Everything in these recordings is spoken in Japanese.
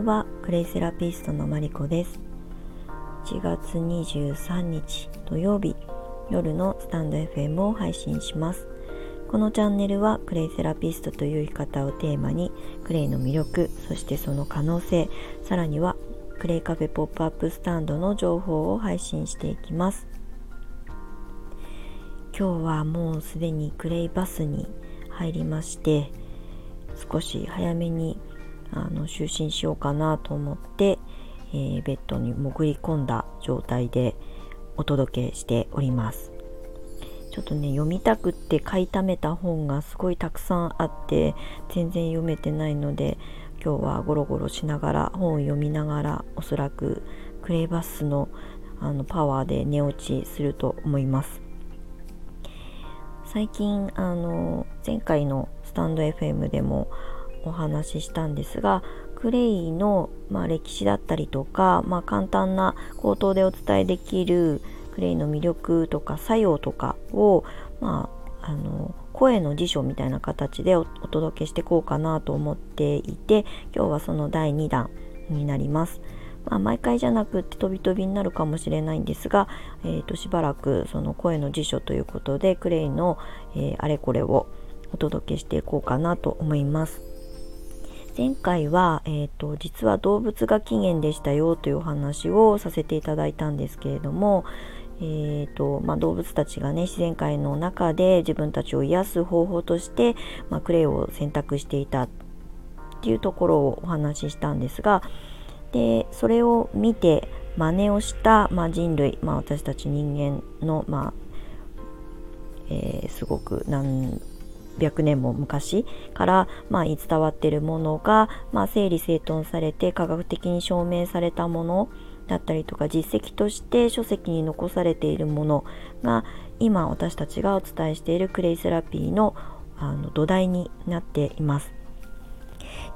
んはクレイセラピストのマリコです。1月23日土曜日夜のスタンド FM を配信します。このチャンネルはクレイセラピストという生き方をテーマにクレイの魅力そしてその可能性さらにはクレイカフェポップアップスタンドの情報を配信していきます。今日はもうすでにクレイバスに入りまして少し早めにあの就寝しようかなと思って、えー、ベッドに潜り込んだ状態でお届けしております。ちょっとね読みたくって買いためた本がすごいたくさんあって全然読めてないので今日はゴロゴロしながら本を読みながらおそらくクレイバスのあのパワーで寝落ちすると思います。最近あの前回のスタンド FM でもお話ししたんですがクレイの、まあ、歴史だったりとか、まあ、簡単な口頭でお伝えできるクレイの魅力とか作用とかを、まあ、あの声の辞書みたいな形でお届けしていこうかなと思っていて今日はその第2弾になります。まあ、毎回じゃなくて飛び飛びになるかもしれないんですが、えー、としばらくその声の辞書ということでクレイの、えー、あれこれをお届けしていこうかなと思います。前回は、えーと、実は動物が起源でしたよというお話をさせていただいたんですけれども、えーとまあ、動物たちがね自然界の中で自分たちを癒す方法として、まあ、クレイを選択していたっていうところをお話ししたんですがでそれを見て真似をした、まあ、人類、まあ、私たち人間の、まあえー、すごく何百年も昔から、まあ、伝わってるものが、まあ、整理整頓されて科学的に証明されたものだったりとか実績として書籍に残されているものが今私たちがお伝えしているクレイセラピーのあの土台になっています。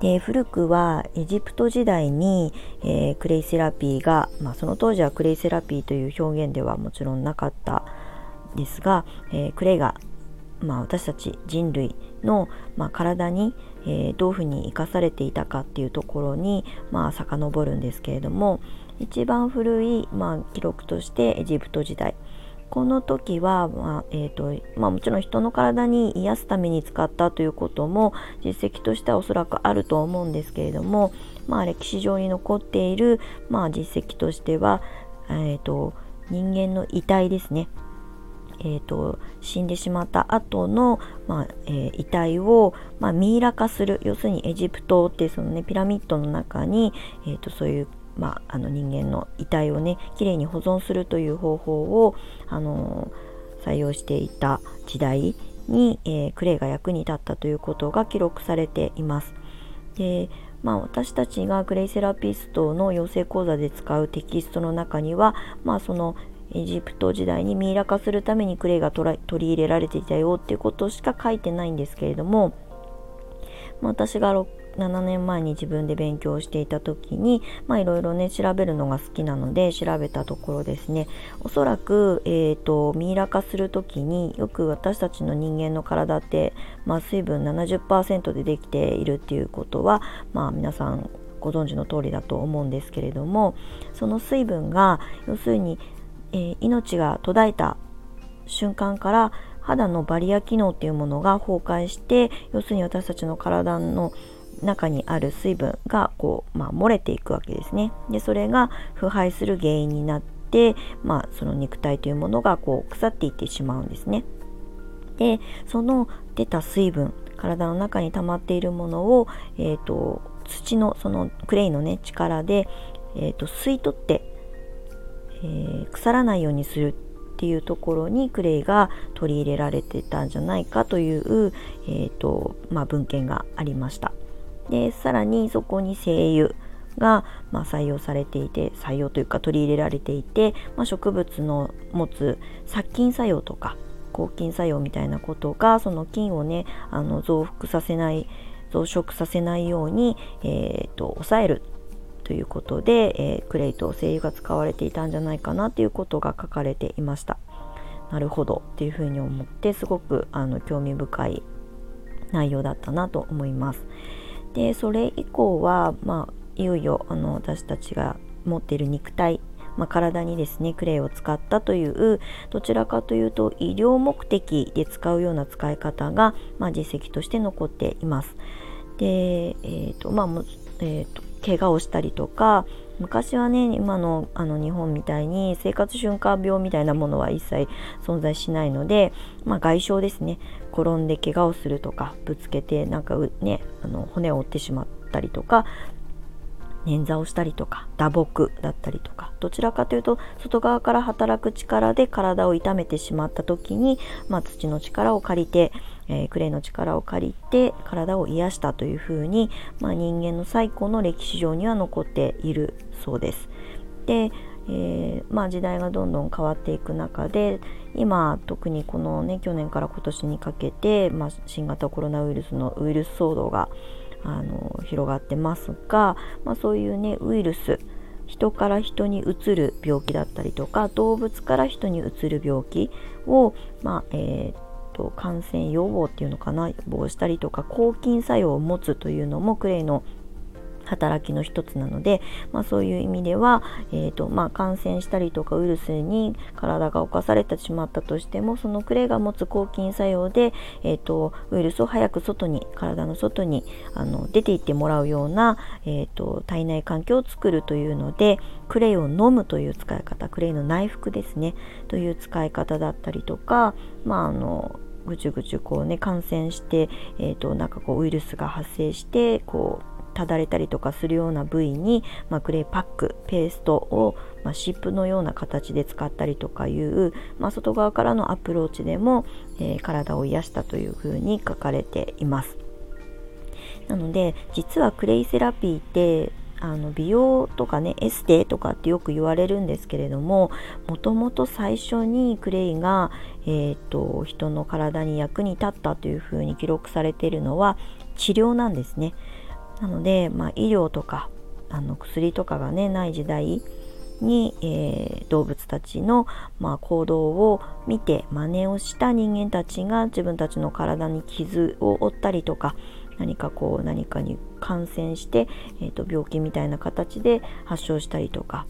で古くはエジプト時代に、えー、クレイセラピーが、まあ、その当時はクレイセラピーという表現ではもちろんなかったですが、えー、クレイがまあ、私たち人類の、まあ、体に、えー、どういうふうに生かされていたかっていうところに、まあ、遡るんですけれども一番古い、まあ、記録としてエジプト時代。この時は、まあえーとまあ、もちろん人の体に癒すために使ったということも実績としてはおそらくあると思うんですけれども、まあ、歴史上に残っている、まあ、実績としては、えーと人間の遺体ですね。えーと、死んでしまった後の、まあえー、遺体を、まあ、ミイラ化する要するにエジプトってその、ね、ピラミッドの中に、えーと、そういう、まあ、あの人間の遺体をねきれいに保存するという方法を、あのー、採用していた時代に、えー、クレイが役に立ったということが記録されています。でまあ、私たちがクレイセラピストの養成講座で使うテキストの中には、まあ、そのエジプト時代にミイラ化するためにクレイが取り入れられていたよっていうことしか書いてないんですけれども、ま、私が7年前に自分で勉強していた時にいろいろね調べるのが好きなので調べたところですね。おそらく、えーと、ミイラ化する時によく私たちの人間の体って、まあ、水分70%でできているっていうことは、まあ、皆さんご存知の通りだと思うんですけれどもその水分が要するにえー、命が途絶えた瞬間から肌のバリア機能っていうものが崩壊して要するに私たちの体の中にある水分がこう、まあ、漏れていくわけですね。でそれが腐敗する原因になって、まあ、その肉体というものがこう腐っていってしまうんですね。でその出た水分体の中に溜まっているものを、えーと、土のそのクレイのね力で、えーと吸い取ってえー、腐らないようにするっていうところにクレイが取り入れられてたんじゃないかという、えーとまあ、文献がありました。でさらにそこに精油が、まあ、採用されていて採用というか取り入れられていて、まあ、植物の持つ殺菌作用とか抗菌作用みたいなことがその菌をねあの増幅させない増殖させないように、えーと抑えるということで、えー、クレイと精油が使われていたんじゃないかなということが書かれていました。なるほどっていうふうに思ってすごくあの興味深い内容だったなと思います。でそれ以降は、まあいよいよあの私たちが持っている肉体まあ、体にですねクレイを使ったというどちらかというと医療目的で使うような使い方が、まあ、実績として残っています。で、えーとまあえーと、怪我をしたりとか昔はね今のあの日本みたいに生活瞬間病みたいなものは一切存在しないので、まあ、外傷ですね。転んで怪我をするとかぶつけてなんかねあの骨を折ってしまったりとか捻挫をしたりとか打撲だったりとかどちらかというと外側から働く力で体を痛めてしまった時に、まあ、土の力を借りて、えー、クレイの力を借りて体を癒したというふうに、まあ、人間の最古の歴史上には残っているそうです。でえー、まあ、時代がどんどん変わっていく中で今特にこのね去年から今年にかけて、まあ、新型コロナウイルスのウイルス騒動があの広がってますが、まあ、そういうねウイルス人から人にうつる病気だったりとか動物から人にうつる病気を、まあえーと、感染予防っていうのかな予防したりとか抗菌作用を持つというのもクレイの働きの一つなので、まあ、そういう意味では、えーとまあ、感染したりとかウイルスに体が侵されてしまったとしてもそのクレイが持つ抗菌作用で、えーと、ウイルスを早く外に体の外にあの出ていってもらうような、えーと、体内環境を作るというのでクレイを飲むという使い方クレイの内服ですねという使い方だったりとか、まあ、あのぐちゅぐちゅこうね感染して、えーとなんかこうウイルスが発生してこうただれたりとかするような部位に、まあ、クレイパックペーストを、まあ、湿布のような形で使ったりとかいう、まあ、外側からのアプローチでも、えー、体を癒したというふうに書かれています。なので実はクレイセラピーってあの美容とかねエステとかってよく言われるんですけれどももともと最初にクレイが、えーと人の体に役に立ったというふうに記録されているのは治療なんですね。なので、まあ、医療とかあの薬とかがねない時代に、えー、動物たちの、まあ、行動を見て真似をした人間たちが自分たちの体に傷を負ったりとか何かこう何かに感染して、えーと、病気みたいな形で発症したりとか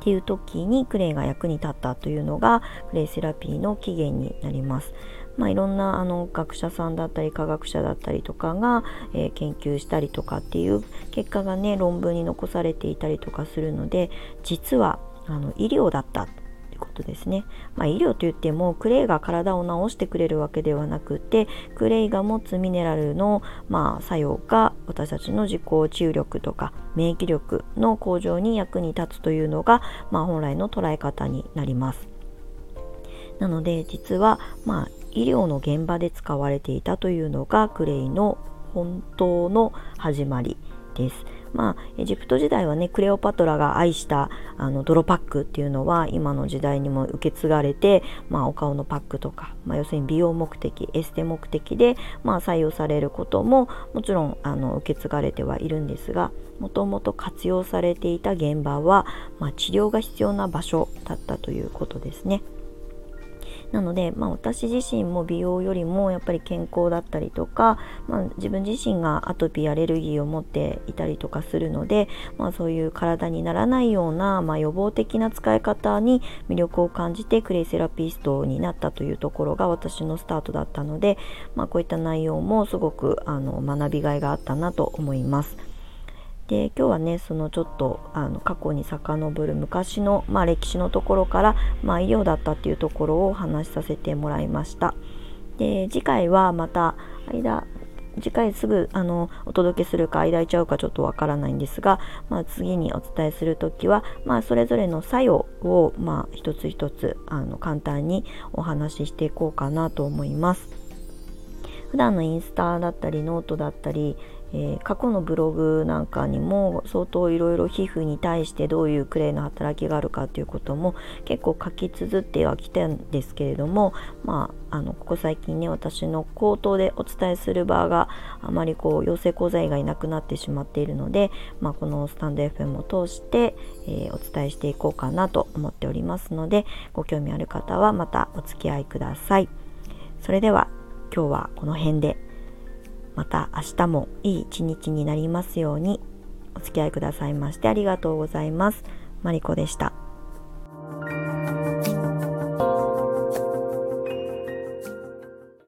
っていう時にクレイが役に立ったというのがクレイセラピーの起源になります。まあ、いろんなあの学者さんだったり科学者だったりとかが、えー、研究したりとかっていう結果がね論文に残されていたりとかするので実はあの医療だったってことですね。まあ、医療といってもクレイが体を治してくれるわけではなくてクレイが持つミネラルの、まあ、作用が私たちの自己治癒力とか免疫力の向上に役に立つというのが、まあ、本来の捉え方になります。なので実はまあ医療の現場で使われていたというのがクレイの本当の始まりです。まあ、エジプト時代はねクレオパトラが愛したあの泥パックっていうのは今の時代にも受け継がれて、まあ、お顔のパックとか、まあ、要するに美容目的エステ目的で、まあ、採用されることももちろんあの受け継がれてはいるんですがもともと活用されていた現場は、まあ、治療が必要な場所だったということですね。なので、まあ、私自身も美容よりもやっぱり健康だったりとか、まあ、自分自身がアトピーアレルギーを持っていたりとかするので、まあ、そういう体にならないような、まあ、予防的な使い方に魅力を感じてクレイセラピストになったというところが私のスタートだったので、まあ、こういった内容もすごくあの学びがいがあったなと思います。で今日はねそのちょっとあの過去に遡る昔の、まあ、歴史のところから、まあ、医療だったっていうところをお話しさせてもらいました。で次回はまた間次回すぐあのお届けするか間空いちゃうかちょっとわからないんですが、まあ、次にお伝えする時は、まあ、それぞれの作用を、まあ、一つ一つあの簡単にお話ししていこうかなと思います。普段のインスタだったりノートだったりえー、過去のブログなんかにも相当いろいろ皮膚に対してどういうクレイの働きがあるかということも結構書き綴ってはきたんですけれども、まあ、あのここ最近ね私の口頭でお伝えする場があまりこう養成講座以外なくなってしまっているので、まあ、このスタンド FM を通して、えー、お伝えしていこうかなと思っておりますのでご興味ある方はまたお付き合いください。それでは今日はこの辺でまた明日もいい一日になりますように。お付き合いくださいましてありがとうございます。マリコでした。